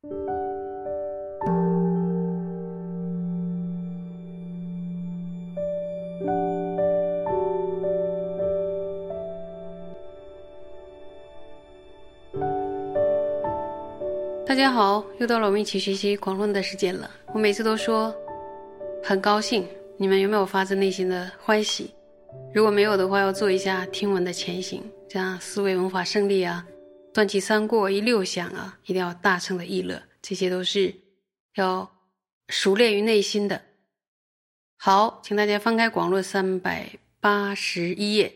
大家好，又到了我们一起学习广论的时间了。我每次都说很高兴，你们有没有发自内心的欢喜？如果没有的话，要做一下听闻的前行，这样思维文法胜利啊，断气三过一六响啊，一定要大声的议乐，这些都是要熟练于内心的。好，请大家翻开广论三百八十一页，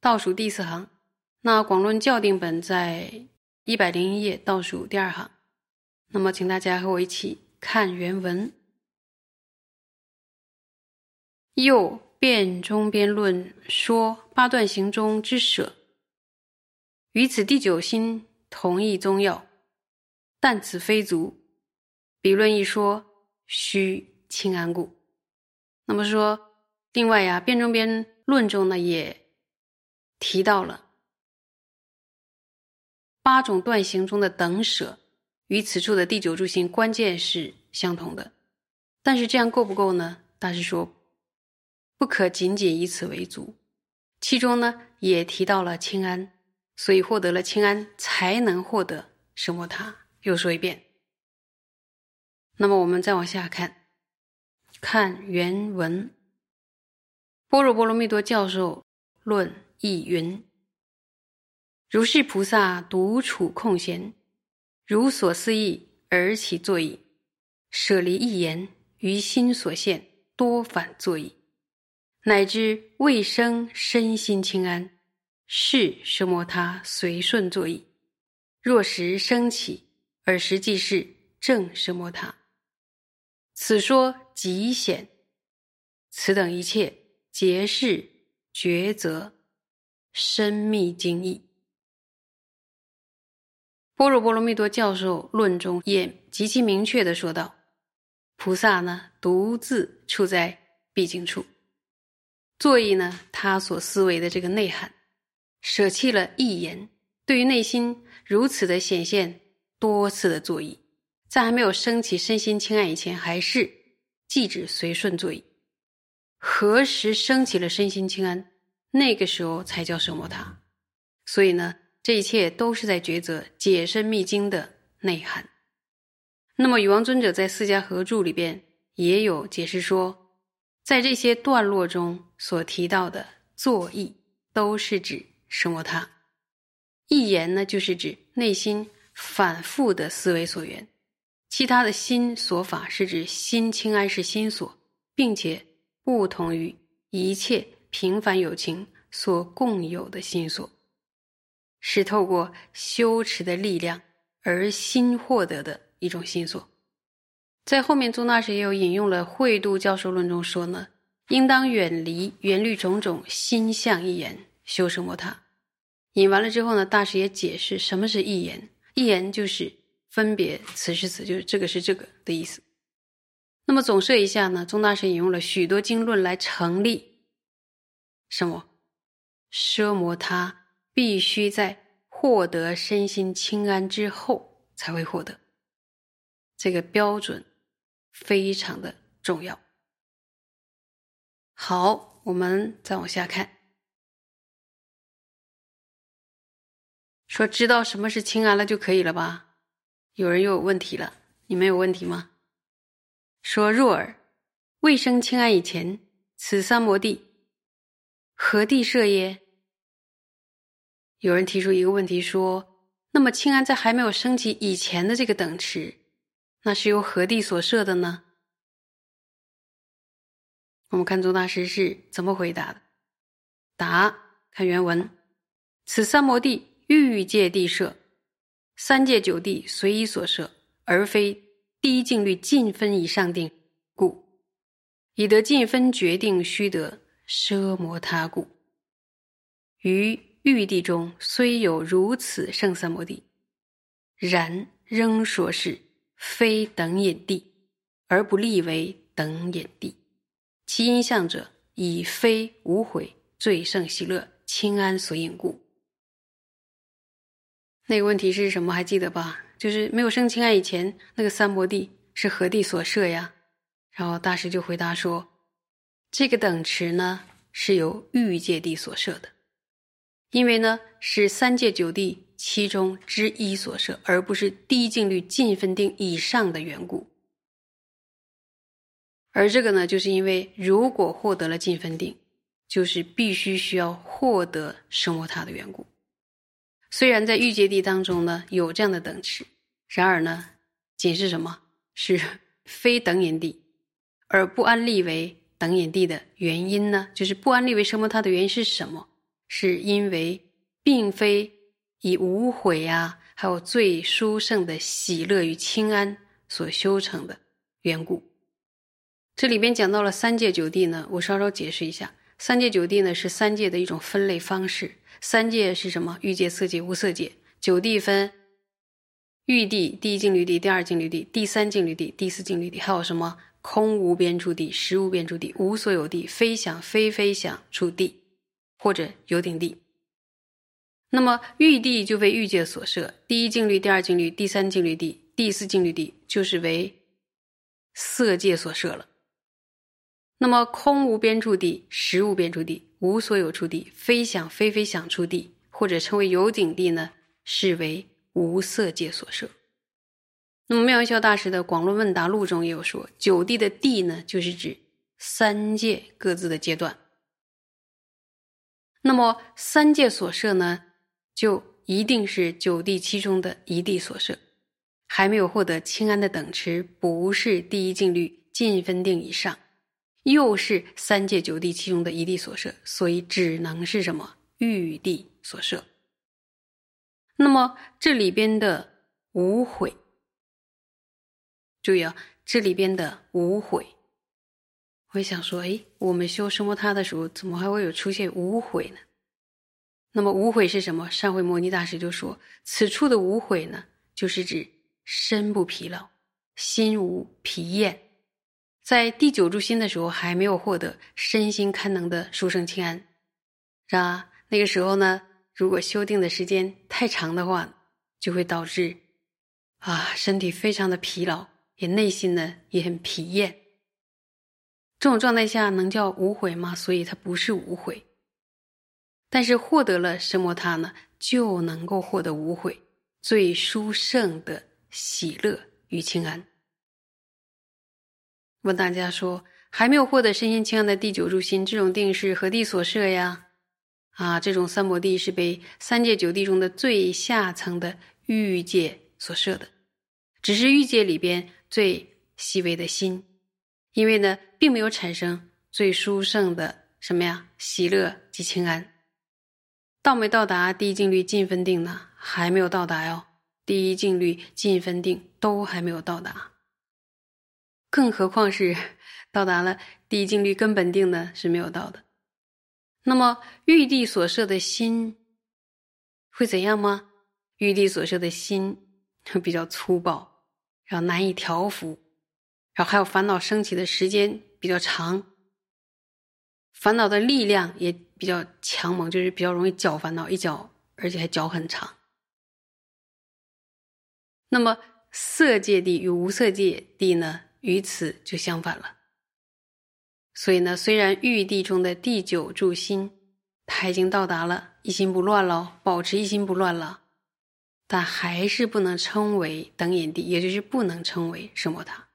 倒数第四行。那广论校定本在一百零一页倒数第二行。那么，请大家和我一起看原文。又辩中边论说八段行中之舍，与此第九心同一宗要，但此非足。比论一说，须清安故。那么说，另外呀，辩中边论中呢也提到了八种断行中的等舍。与此处的第九柱心关键是相同的，但是这样够不够呢？大师说，不可仅仅以此为足。其中呢也提到了清安，所以获得了清安才能获得什么？他又说一遍。那么我们再往下看，看原文。般若波罗蜜多教授论意云：如是菩萨独处空闲。如所思意而起作意，舍离一言于心所现，多反作意，乃至未生身心清安，是奢摩他随顺作意。若时生起，而实际是正奢摩他。此说极显，此等一切皆是抉择深密精义。般若波罗蜜多教授论中也极其明确的说道：“菩萨呢，独自处在必经处，作意呢，他所思维的这个内涵，舍弃了一言，对于内心如此的显现多次的作意，在还没有升起身心清安以前，还是即止随顺作意。何时升起了身心清安，那个时候才叫什么他。所以呢。”这一切都是在抉择解深密经的内涵。那么，禹王尊者在《四家合著》里边也有解释说，在这些段落中所提到的作意，都是指什么？他一言呢，就是指内心反复的思维所缘；其他的心所法是指心清安是心所，并且不同于一切平凡有情所共有的心所。是透过修持的力量而新获得的一种心所，在后面宗大师也有引用了《慧度教授论》中说呢，应当远离缘虑种种心相一言修奢摩他。引完了之后呢，大师也解释什么是一言，一言就是分别此是此，就是这个是这个的意思。那么总摄一下呢，宗大师引用了许多经论来成立什么奢摩他。必须在获得身心清安之后才会获得，这个标准非常的重要。好，我们再往下看，说知道什么是清安了就可以了吧？有人又有问题了，你们有问题吗？说若尔未生清安以前，此三摩地何地设耶？有人提出一个问题说：“那么清安在还没有升起以前的这个等持，那是由何地所设的呢？”我们看宗大师是怎么回答的。答：看原文，此三摩地欲界地设，三界九地随一所设，而非第一境律尽分以上定，故以得尽分决定须得奢摩他故，于。玉帝中虽有如此圣三摩地，然仍说是非等引地，而不立为等引地。其因相者，以非无悔、最胜喜乐、清安所引故。那个问题是什么？还记得吧？就是没有生清安以前，那个三摩地是何地所设呀？然后大师就回答说，这个等持呢是由欲界地所设的，因为呢是三界九地其中之一所设，而不是低净律尽分定以上的缘故。而这个呢，就是因为如果获得了尽分定，就是必须需要获得生摩他的缘故。虽然在欲界地当中呢有这样的等持，然而呢，仅是什么？是 非等眼地，而不安立为等眼地的原因呢？就是不安立为生摩他的原因是什么？是因为并非以无悔呀，还有最殊胜的喜乐与清安所修成的缘故。这里边讲到了三界九地呢，我稍稍解释一下。三界九地呢是三界的一种分类方式。三界是什么？欲界、色界、无色界。九地分欲地、第一净律地、第二净律地、第三净律地、第四净律地，还有什么空无边处地、实无边处地、无所有地、非想非非想处地，或者有顶地。那么欲地就为欲界所设，第一净律、第二净律、第三净律地、第四净律地就是为色界所设了。那么空无边处地、实无边处地、无所有处地、非想非非想处地，或者称为有顶地呢，是为无色界所设。那么妙音笑大师的《广论问答录》中也有说，九地的地呢，就是指三界各自的阶段。那么三界所设呢，就一定是九地其中的一地所设，还没有获得清安的等持，不是第一净律尽分定以上。又是三界九地其中的一地所设，所以只能是什么玉帝所设。那么这里边的无悔，注意啊，这里边的无悔，我想说，哎，我们修什么他的时候，怎么还会有出现无悔呢？那么无悔是什么？上回摩尼大师就说，此处的无悔呢，就是指身不疲劳，心无疲厌。在第九住心的时候，还没有获得身心堪能的殊胜清安，是吧？那个时候呢，如果修定的时间太长的话，就会导致啊身体非常的疲劳，也内心呢也很疲厌。这种状态下能叫无悔吗？所以它不是无悔。但是获得了什摩他呢，就能够获得无悔最殊胜的喜乐与清安。问大家说，还没有获得身心清安的第九住心，这种定是何地所设呀？啊，这种三摩地是被三界九地中的最下层的欲界所设的，只是欲界里边最细微的心，因为呢，并没有产生最殊胜的什么呀喜乐及清安，到没到达第一净律尽分定呢？还没有到达哟，第一净律尽分定都还没有到达。更何况是到达了第一境律根本定的？是没有到的。那么玉帝所设的心会怎样吗？玉帝所设的心比较粗暴，然后难以调伏，然后还有烦恼升起的时间比较长，烦恼的力量也比较强猛，就是比较容易搅烦恼，一搅而且还搅很长。那么色界地与无色界地呢？与此就相反了，所以呢，虽然玉帝中的第九柱心，他已经到达了一心不乱了，保持一心不乱了，但还是不能称为等眼帝，也就是不能称为圣摩他，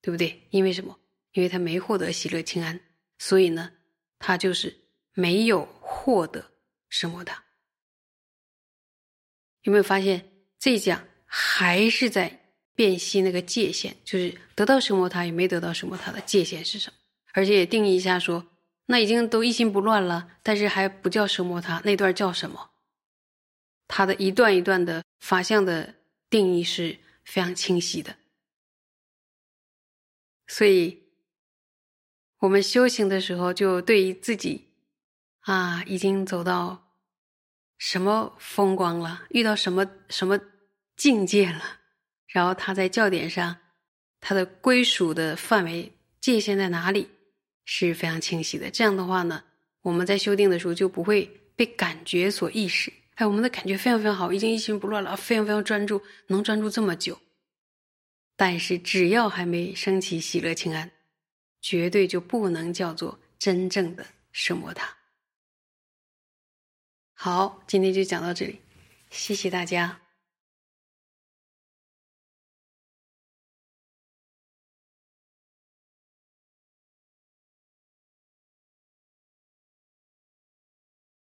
对不对？因为什么？因为他没获得喜乐清安，所以呢，他就是没有获得圣摩他。有没有发现这一讲还是在？辨析那个界限，就是得到什么他与没得到什么他的界限是什么？而且也定义一下，说那已经都一心不乱了，但是还不叫什么他那段叫什么？他的一段一段的法相的定义是非常清晰的。所以，我们修行的时候，就对于自己啊，已经走到什么风光了，遇到什么什么境界了。然后他在教典上，他的归属的范围界限在哪里是非常清晰的。这样的话呢，我们在修订的时候就不会被感觉所意识，哎，我们的感觉非常非常好，已经一心不乱了，非常非常专注，能专注这么久。但是只要还没升起喜乐清安，绝对就不能叫做真正的圣摩他。好，今天就讲到这里，谢谢大家。